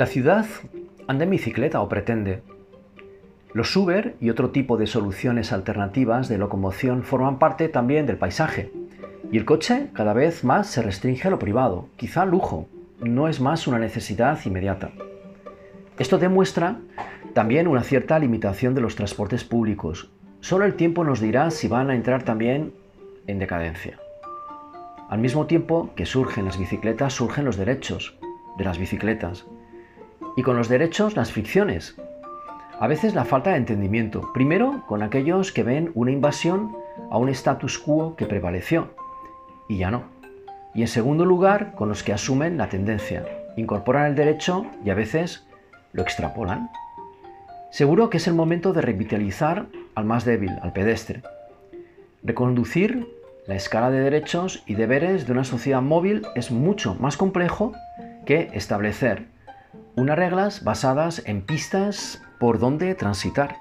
La ciudad anda en bicicleta o pretende. Los Uber y otro tipo de soluciones alternativas de locomoción forman parte también del paisaje. Y el coche cada vez más se restringe a lo privado, quizá lujo, no es más una necesidad inmediata. Esto demuestra también una cierta limitación de los transportes públicos. Solo el tiempo nos dirá si van a entrar también en decadencia. Al mismo tiempo que surgen las bicicletas, surgen los derechos de las bicicletas. Y con los derechos, las ficciones. A veces la falta de entendimiento. Primero, con aquellos que ven una invasión a un status quo que prevaleció. Y ya no. Y en segundo lugar, con los que asumen la tendencia. Incorporan el derecho y a veces lo extrapolan. Seguro que es el momento de revitalizar al más débil, al pedestre. Reconducir la escala de derechos y deberes de una sociedad móvil es mucho más complejo que establecer unas reglas basadas en pistas por donde transitar.